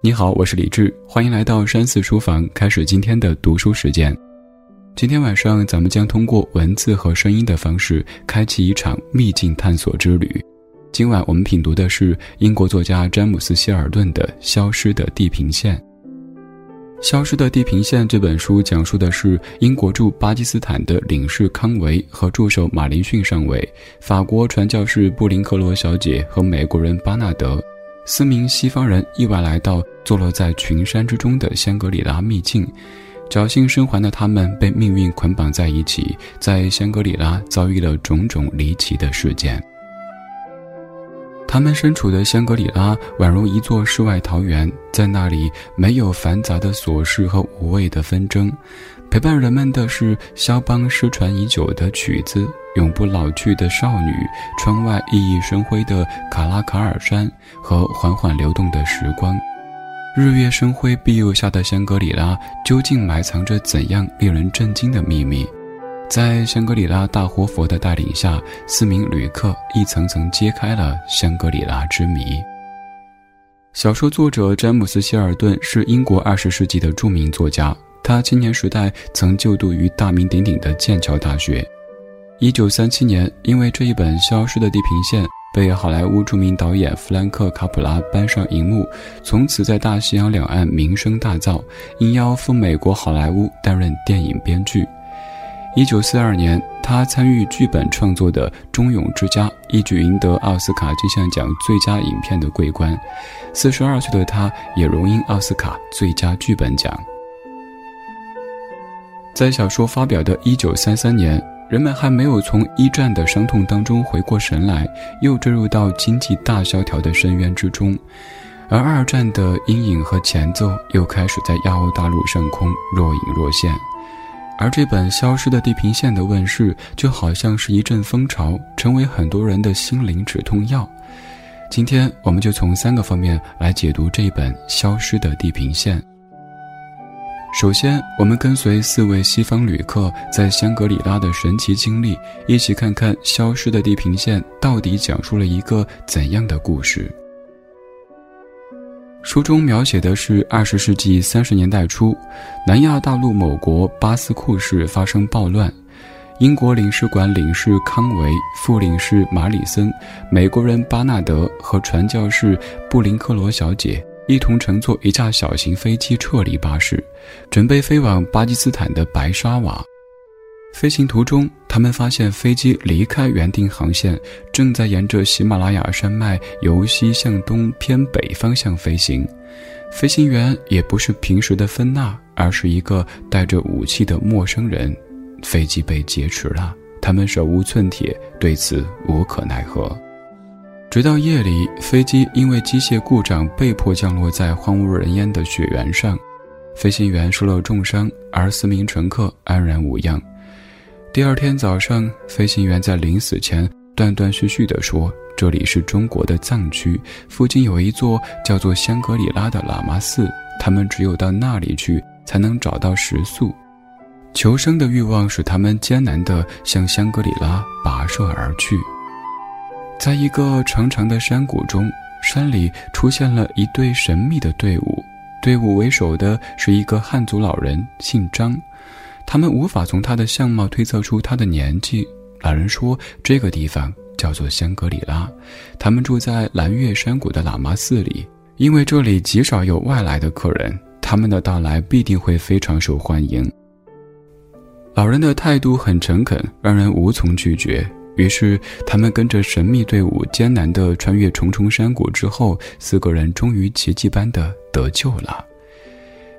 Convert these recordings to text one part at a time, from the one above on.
你好，我是李志，欢迎来到山寺书房，开始今天的读书时间。今天晚上，咱们将通过文字和声音的方式，开启一场秘境探索之旅。今晚我们品读的是英国作家詹姆斯·希尔顿的《消失的地平线》。《消失的地平线》这本书讲述的是英国驻巴基斯坦的领事康维和助手马林逊上尉、法国传教士布林克罗小姐和美国人巴纳德。四名西方人意外来到坐落在群山之中的香格里拉秘境，侥幸生还的他们被命运捆绑在一起，在香格里拉遭遇了种种离奇的事件。他们身处的香格里拉宛如一座世外桃源，在那里没有繁杂的琐事和无谓的纷争，陪伴人们的是肖邦失传已久的曲子。永不老去的少女，窗外熠熠生辉的卡拉卡尔山和缓缓流动的时光，日月生辉庇佑下的香格里拉究竟埋藏着怎样令人震惊的秘密？在香格里拉大活佛的带领下，四名旅客一层层揭开了香格里拉之谜。小说作者詹姆斯·希尔顿是英国二十世纪的著名作家，他青年时代曾就读于大名鼎鼎的剑桥大学。一九三七年，因为这一本《消失的地平线》被好莱坞著名导演弗兰克·卡普拉搬上荧幕，从此在大西洋两岸名声大噪，应邀赴美国好莱坞担任电影编剧。一九四二年，他参与剧本创作的《忠勇之家》一举赢得奥斯卡金像奖最佳影片的桂冠。四十二岁的他，也荣膺奥斯卡最佳剧本奖。在小说发表的一九三三年。人们还没有从一战的伤痛当中回过神来，又坠入到经济大萧条的深渊之中，而二战的阴影和前奏又开始在亚欧大陆上空若隐若现，而这本《消失的地平线》的问世，就好像是一阵风潮，成为很多人的心灵止痛药。今天，我们就从三个方面来解读这本《消失的地平线》。首先，我们跟随四位西方旅客在香格里拉的神奇经历，一起看看消失的地平线到底讲述了一个怎样的故事。书中描写的是二十世纪三十年代初，南亚大陆某国巴斯库市发生暴乱，英国领事馆领事康维、副领事马里森、美国人巴纳德和传教士布林克罗小姐。一同乘坐一架小型飞机撤离巴士，准备飞往巴基斯坦的白沙瓦。飞行途中，他们发现飞机离开原定航线，正在沿着喜马拉雅山脉由西向东偏北方向飞行。飞行员也不是平时的芬娜，而是一个带着武器的陌生人。飞机被劫持了，他们手无寸铁，对此无可奈何。直到夜里，飞机因为机械故障被迫降落在荒无人烟的雪原上，飞行员受了重伤，而四名乘客安然无恙。第二天早上，飞行员在临死前断断续续地说：“这里是中国的藏区，附近有一座叫做香格里拉的喇嘛寺，他们只有到那里去才能找到食宿。求生的欲望使他们艰难地向香格里拉跋涉而去。”在一个长长的山谷中，山里出现了一队神秘的队伍。队伍为首的是一个汉族老人，姓张。他们无法从他的相貌推测出他的年纪。老人说：“这个地方叫做香格里拉，他们住在蓝月山谷的喇嘛寺里，因为这里极少有外来的客人，他们的到来必定会非常受欢迎。”老人的态度很诚恳，让人无从拒绝。于是，他们跟着神秘队伍艰难地穿越重重山谷之后，四个人终于奇迹般的得救了。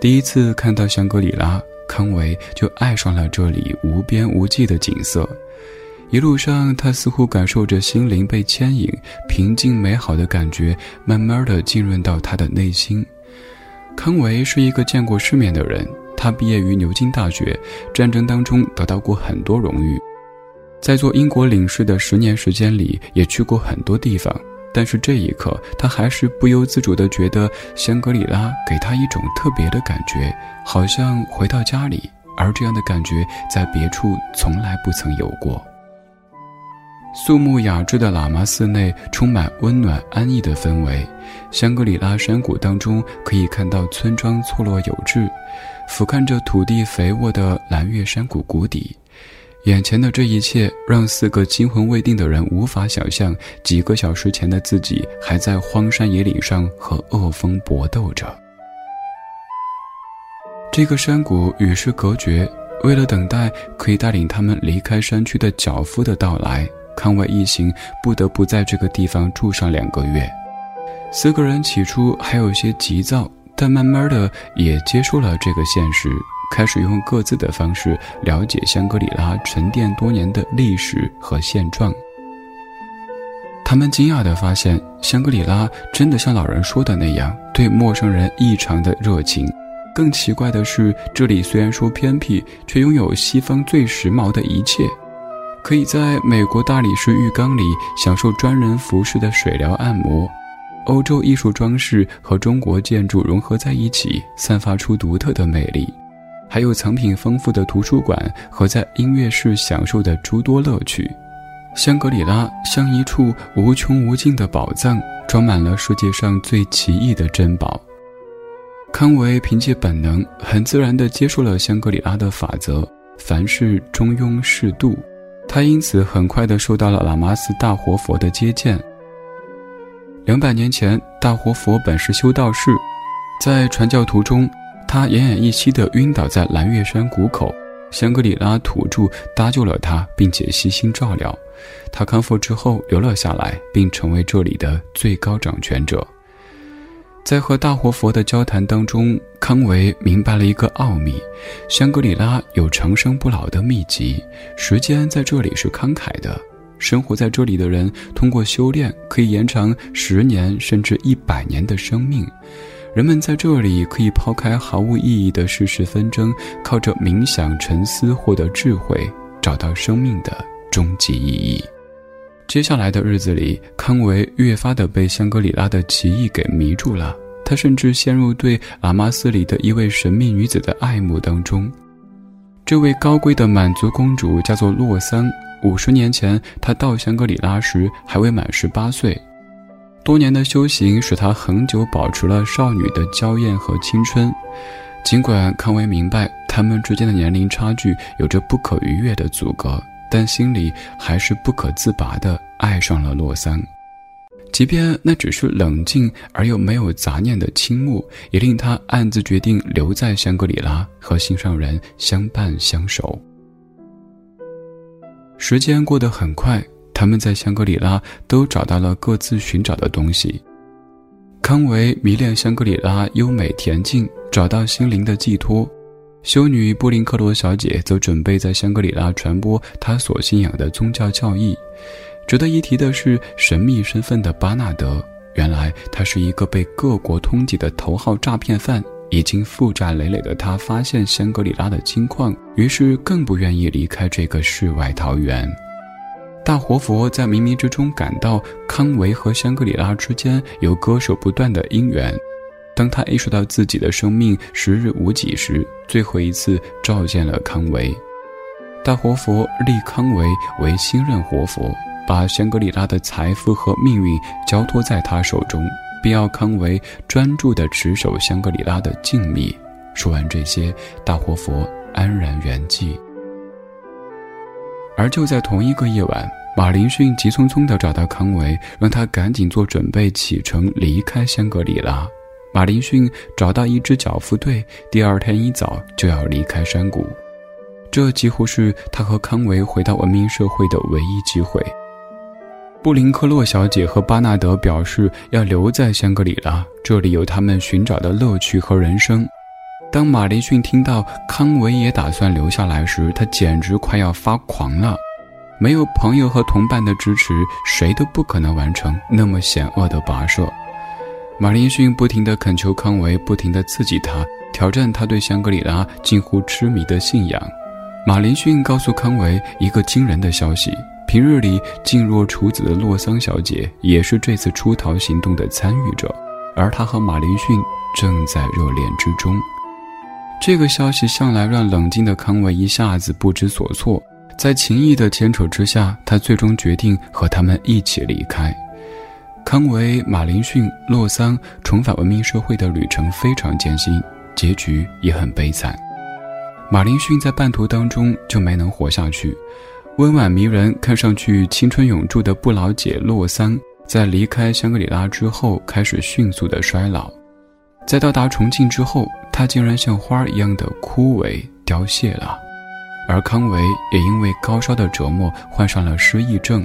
第一次看到香格里拉，康维就爱上了这里无边无际的景色。一路上，他似乎感受着心灵被牵引，平静美好的感觉慢慢的浸润到他的内心。康维是一个见过世面的人，他毕业于牛津大学，战争当中得到过很多荣誉。在做英国领事的十年时间里，也去过很多地方，但是这一刻，他还是不由自主地觉得香格里拉给他一种特别的感觉，好像回到家里，而这样的感觉在别处从来不曾有过。肃穆雅致的喇嘛寺内充满温暖安逸的氛围，香格里拉山谷当中可以看到村庄错落有致，俯瞰着土地肥沃的蓝月山谷谷底。眼前的这一切让四个惊魂未定的人无法想象，几个小时前的自己还在荒山野岭上和恶风搏斗着。这个山谷与世隔绝，为了等待可以带领他们离开山区的脚夫的到来，康维一行不得不在这个地方住上两个月。四个人起初还有些急躁，但慢慢的也接受了这个现实。开始用各自的方式了解香格里拉沉淀多年的历史和现状。他们惊讶地发现，香格里拉真的像老人说的那样，对陌生人异常的热情。更奇怪的是，这里虽然说偏僻，却拥有西方最时髦的一切：可以在美国大理石浴缸里享受专人服侍的水疗按摩；欧洲艺术装饰和中国建筑融合在一起，散发出独特的魅力。还有藏品丰富的图书馆和在音乐室享受的诸多乐趣，香格里拉像一处无穷无尽的宝藏，装满了世界上最奇异的珍宝。康维凭借本能，很自然地接受了香格里拉的法则：凡事中庸适度。他因此很快地受到了喇嘛寺大活佛的接见。两百年前，大活佛本是修道士，在传教途中。他奄奄一息地晕倒在蓝月山谷口，香格里拉土著搭救了他，并且悉心照料。他康复之后留了下来，并成为这里的最高掌权者。在和大活佛的交谈当中，康维明白了一个奥秘：香格里拉有长生不老的秘籍。时间在这里是慷慨的，生活在这里的人通过修炼可以延长十年甚至一百年的生命。人们在这里可以抛开毫无意义的世事纷争，靠着冥想沉思获得智慧，找到生命的终极意义。接下来的日子里，康维越发的被香格里拉的奇异给迷住了。他甚至陷入对喇嘛寺里的一位神秘女子的爱慕当中。这位高贵的满族公主叫做洛桑。五十年前，她到香格里拉时还未满十八岁。多年的修行使她恒久保持了少女的娇艳和青春，尽管康维明白他们之间的年龄差距有着不可逾越的阻隔，但心里还是不可自拔地爱上了洛桑。即便那只是冷静而又没有杂念的倾慕，也令他暗自决定留在香格里拉和心上人相伴相守。时间过得很快。他们在香格里拉都找到了各自寻找的东西。康维迷恋香格里拉优美恬静，找到心灵的寄托；修女布林克罗小姐则准备在香格里拉传播她所信仰的宗教教义。值得一提的是，神秘身份的巴纳德，原来他是一个被各国通缉的头号诈骗犯。已经负债累累的他发现香格里拉的金矿，于是更不愿意离开这个世外桃源。大活佛在冥冥之中感到康维和香格里拉之间有割舍不断的因缘。当他意识到自己的生命时日无几时，最后一次召见了康维。大活佛立康维为新任活佛，把香格里拉的财富和命运交托在他手中，并要康维专注地持守香格里拉的静谧。说完这些，大活佛安然圆寂。而就在同一个夜晚，马林逊急匆匆地找到康维，让他赶紧做准备，启程离开香格里拉。马林逊找到一支脚夫队，第二天一早就要离开山谷。这几乎是他和康维回到文明社会的唯一机会。布林克洛小姐和巴纳德表示要留在香格里拉，这里有他们寻找的乐趣和人生。当马林逊听到康维也打算留下来时，他简直快要发狂了。没有朋友和同伴的支持，谁都不可能完成那么险恶的跋涉。马林逊不停地恳求康维，不停地刺激他，挑战他对香格里拉近乎痴迷的信仰。马林逊告诉康维一个惊人的消息：平日里静若处子的洛桑小姐也是这次出逃行动的参与者，而他和马林逊正在热恋之中。这个消息向来让冷静的康维一下子不知所措。在情谊的牵扯之下，他最终决定和他们一起离开。康维、马林逊、洛桑重返文明社会的旅程非常艰辛，结局也很悲惨。马林逊在半途当中就没能活下去，温婉迷人、看上去青春永驻的不老姐洛桑，在离开香格里拉之后开始迅速的衰老，在到达重庆之后，他竟然像花一样的枯萎凋谢了，而康维也因为高烧的折磨患上了失忆症。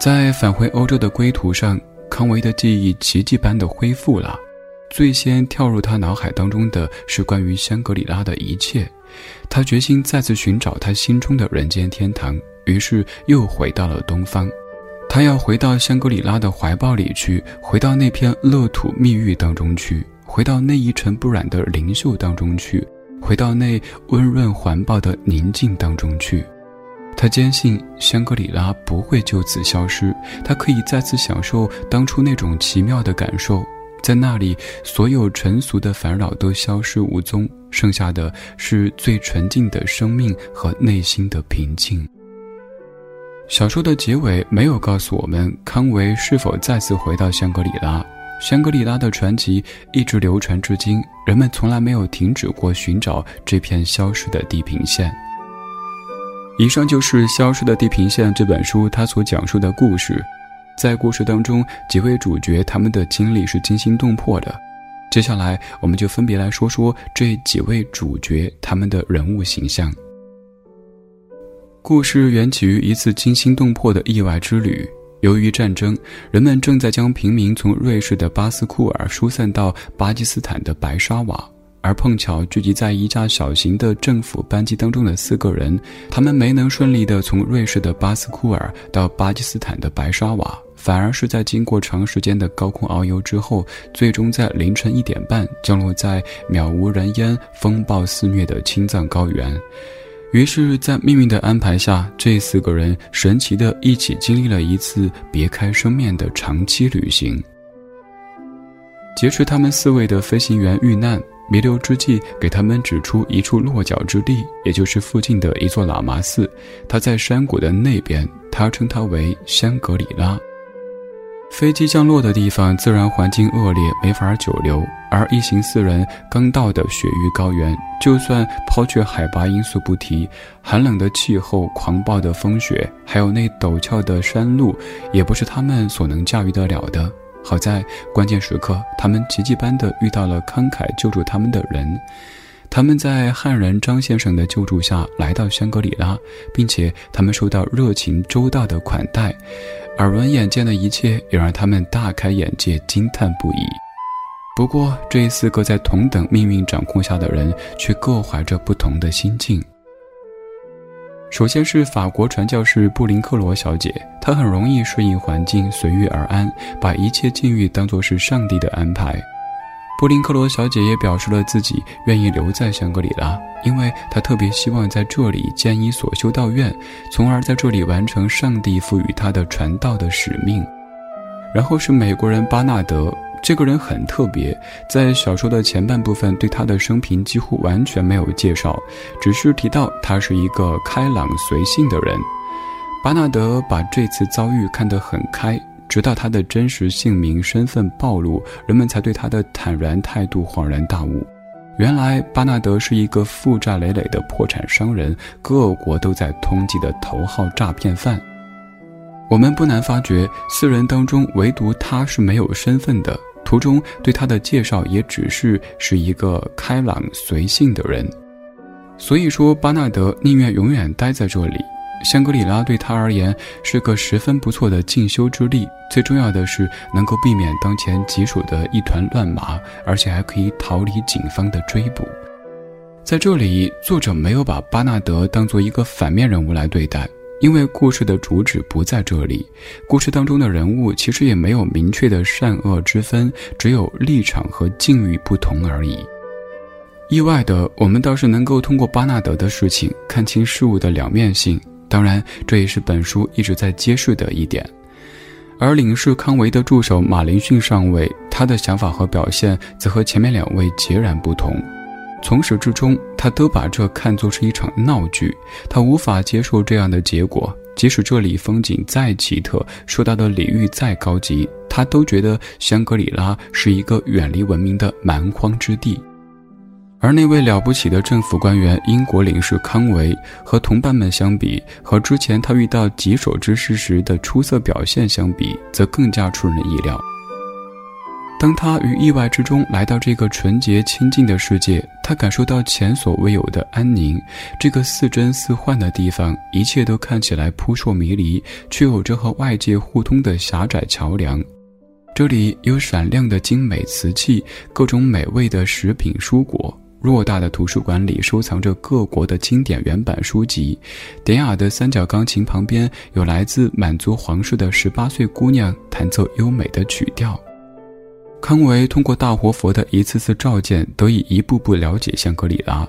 在返回欧洲的归途上，康维的记忆奇迹般的恢复了。最先跳入他脑海当中的是关于香格里拉的一切。他决心再次寻找他心中的人间天堂，于是又回到了东方。他要回到香格里拉的怀抱里去，回到那片乐土蜜玉当中去，回到那一尘不染的灵秀当中去，回到那温润环抱的宁静当中去。他坚信香格里拉不会就此消失，他可以再次享受当初那种奇妙的感受，在那里，所有尘俗的烦扰都消失无踪，剩下的是最纯净的生命和内心的平静。小说的结尾没有告诉我们康维是否再次回到香格里拉，香格里拉的传奇一直流传至今，人们从来没有停止过寻找这片消失的地平线。以上就是《消失的地平线》这本书它所讲述的故事，在故事当中，几位主角他们的经历是惊心动魄的。接下来，我们就分别来说说这几位主角他们的人物形象。故事缘起于一次惊心动魄的意外之旅。由于战争，人们正在将平民从瑞士的巴斯库尔疏散到巴基斯坦的白沙瓦。而碰巧聚集在一架小型的政府班机当中的四个人，他们没能顺利地从瑞士的巴斯库尔到巴基斯坦的白沙瓦，反而是在经过长时间的高空遨游之后，最终在凌晨一点半降落在渺无人烟、风暴肆虐的青藏高原。于是，在命运的安排下，这四个人神奇地一起经历了一次别开生面的长期旅行。劫持他们四位的飞行员遇难。弥留之际，给他们指出一处落脚之地，也就是附近的一座喇嘛寺。它在山谷的那边，他称它为香格里拉。飞机降落的地方自然环境恶劣，没法久留。而一行四人刚到的雪域高原，就算抛却海拔因素不提，寒冷的气候、狂暴的风雪，还有那陡峭的山路，也不是他们所能驾驭得了的。好在关键时刻，他们奇迹般的遇到了慷慨救助他们的人。他们在汉人张先生的救助下来到香格里拉，并且他们受到热情周到的款待。耳闻眼见的一切也让他们大开眼界，惊叹不已。不过，这四个在同等命运掌控下的人，却各怀着不同的心境。首先是法国传教士布林克罗小姐，她很容易顺应环境，随遇而安，把一切境遇当作是上帝的安排。布林克罗小姐也表示了自己愿意留在香格里拉，因为她特别希望在这里建一所修道院，从而在这里完成上帝赋予她的传道的使命。然后是美国人巴纳德。这个人很特别，在小说的前半部分对他的生平几乎完全没有介绍，只是提到他是一个开朗随性的人。巴纳德把这次遭遇看得很开，直到他的真实姓名身份暴露，人们才对他的坦然态度恍然大悟。原来巴纳德是一个负债累累的破产商人，各国都在通缉的头号诈骗犯。我们不难发觉，四人当中唯独他是没有身份的。途中对他的介绍也只是是一个开朗随性的人，所以说巴纳德宁愿永远待在这里。香格里拉对他而言是个十分不错的进修之地，最重要的是能够避免当前棘手的一团乱麻，而且还可以逃离警方的追捕。在这里，作者没有把巴纳德当做一个反面人物来对待。因为故事的主旨不在这里，故事当中的人物其实也没有明确的善恶之分，只有立场和境遇不同而已。意外的，我们倒是能够通过巴纳德的事情看清事物的两面性，当然，这也是本书一直在揭示的一点。而领事康维的助手马林逊上尉，他的想法和表现则和前面两位截然不同。从始至终，他都把这看作是一场闹剧，他无法接受这样的结果。即使这里风景再奇特，受到的礼遇再高级，他都觉得香格里拉是一个远离文明的蛮荒之地。而那位了不起的政府官员英国领事康维，和同伴们相比，和之前他遇到棘手之事时的出色表现相比，则更加出人意料。当他于意外之中来到这个纯洁清净的世界，他感受到前所未有的安宁。这个似真似幻的地方，一切都看起来扑朔迷离，却有着和外界互通的狭窄桥梁。这里有闪亮的精美瓷器，各种美味的食品蔬果。偌大的图书馆里收藏着各国的经典原版书籍，典雅的三角钢琴旁边有来自满族皇室的十八岁姑娘弹奏优美的曲调。康维通过大活佛的一次次召见，得以一步步了解香格里拉。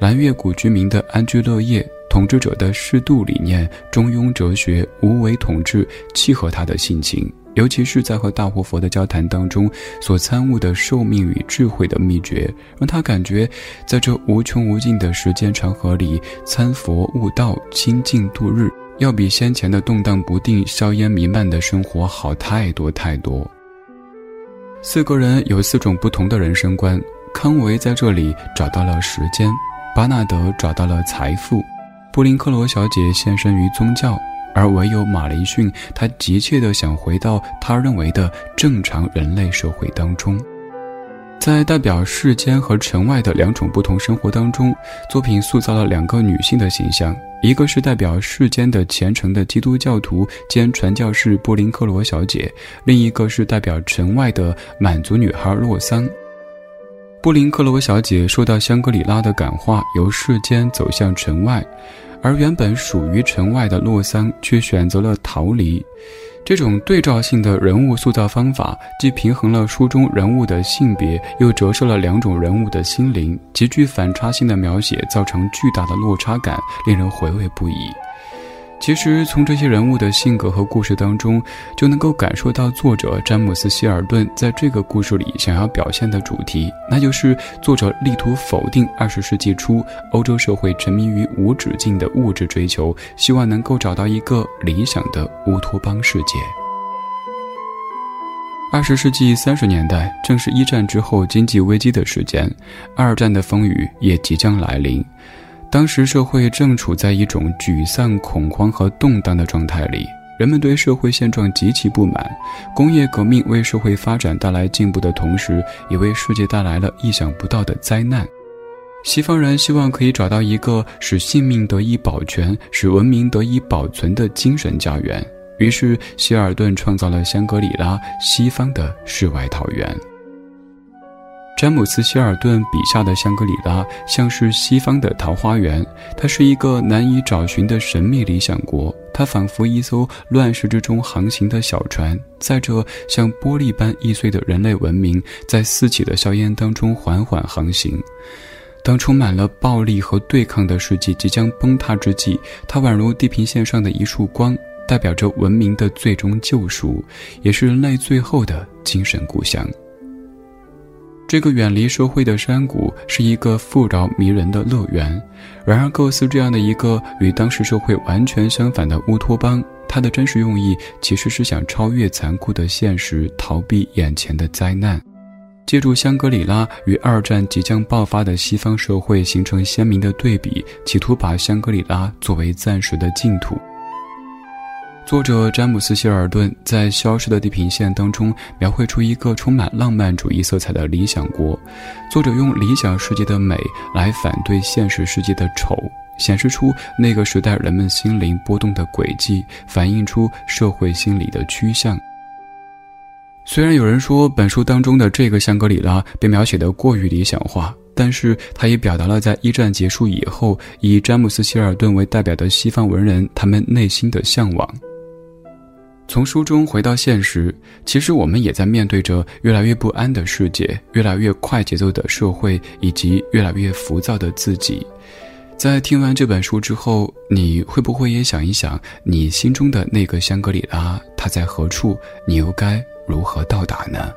蓝月谷居民的安居乐业，统治者的适度理念、中庸哲学、无为统治，契合他的性情。尤其是在和大活佛的交谈当中，所参悟的寿命与智慧的秘诀，让他感觉，在这无穷无尽的时间长河里，参佛悟道、清净度日，要比先前的动荡不定、硝烟弥漫的生活好太多太多。四个人有四种不同的人生观。康维在这里找到了时间，巴纳德找到了财富，布林克罗小姐献身于宗教，而唯有马林逊，他急切地想回到他认为的正常人类社会当中。在代表世间和城外的两种不同生活当中，作品塑造了两个女性的形象。一个是代表世间的虔诚的基督教徒兼传教士布林克罗小姐，另一个是代表城外的满族女孩洛桑。布林克罗小姐受到香格里拉的感化，由世间走向城外，而原本属于城外的洛桑却选择了逃离。这种对照性的人物塑造方法，既平衡了书中人物的性别，又折射了两种人物的心灵，极具反差性的描写，造成巨大的落差感，令人回味不已。其实，从这些人物的性格和故事当中，就能够感受到作者詹姆斯·希尔顿在这个故事里想要表现的主题，那就是作者力图否定二十世纪初欧洲社会沉迷于无止境的物质追求，希望能够找到一个理想的乌托邦世界。二十世纪三十年代正是一战之后经济危机的时间，二战的风雨也即将来临。当时社会正处在一种沮丧、恐慌和动荡的状态里，人们对社会现状极其不满。工业革命为社会发展带来进步的同时，也为世界带来了意想不到的灾难。西方人希望可以找到一个使性命得以保全、使文明得以保存的精神家园，于是希尔顿创造了香格里拉——西方的世外桃源。詹姆斯·希尔顿笔下的香格里拉像是西方的桃花源，它是一个难以找寻的神秘理想国。它仿佛一艘乱世之中航行的小船，载着像玻璃般易碎的人类文明，在四起的硝烟当中缓缓航行。当充满了暴力和对抗的世界即将崩塌之际，它宛如地平线上的一束光，代表着文明的最终救赎，也是人类最后的精神故乡。这个远离社会的山谷是一个富饶迷人的乐园，然而构思这样的一个与当时社会完全相反的乌托邦，它的真实用意其实是想超越残酷的现实，逃避眼前的灾难，借助香格里拉与二战即将爆发的西方社会形成鲜明的对比，企图把香格里拉作为暂时的净土。作者詹姆斯·希尔顿在《消失的地平线》当中描绘出一个充满浪漫主义色彩的理想国。作者用理想世界的美来反对现实世界的丑，显示出那个时代人们心灵波动的轨迹，反映出社会心理的趋向。虽然有人说本书当中的这个香格里拉被描写的过于理想化，但是它也表达了在一战结束以后，以詹姆斯·希尔顿为代表的西方文人他们内心的向往。从书中回到现实，其实我们也在面对着越来越不安的世界，越来越快节奏的社会，以及越来越浮躁的自己。在听完这本书之后，你会不会也想一想，你心中的那个香格里拉，它在何处？你又该如何到达呢？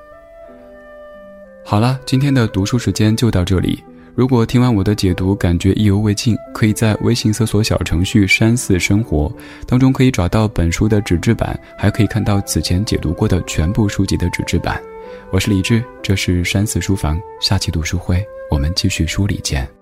好了，今天的读书时间就到这里。如果听完我的解读感觉意犹未尽，可以在微信搜索小程序“山寺生活”当中可以找到本书的纸质版，还可以看到此前解读过的全部书籍的纸质版。我是李志，这是山寺书房，下期读书会我们继续梳理见。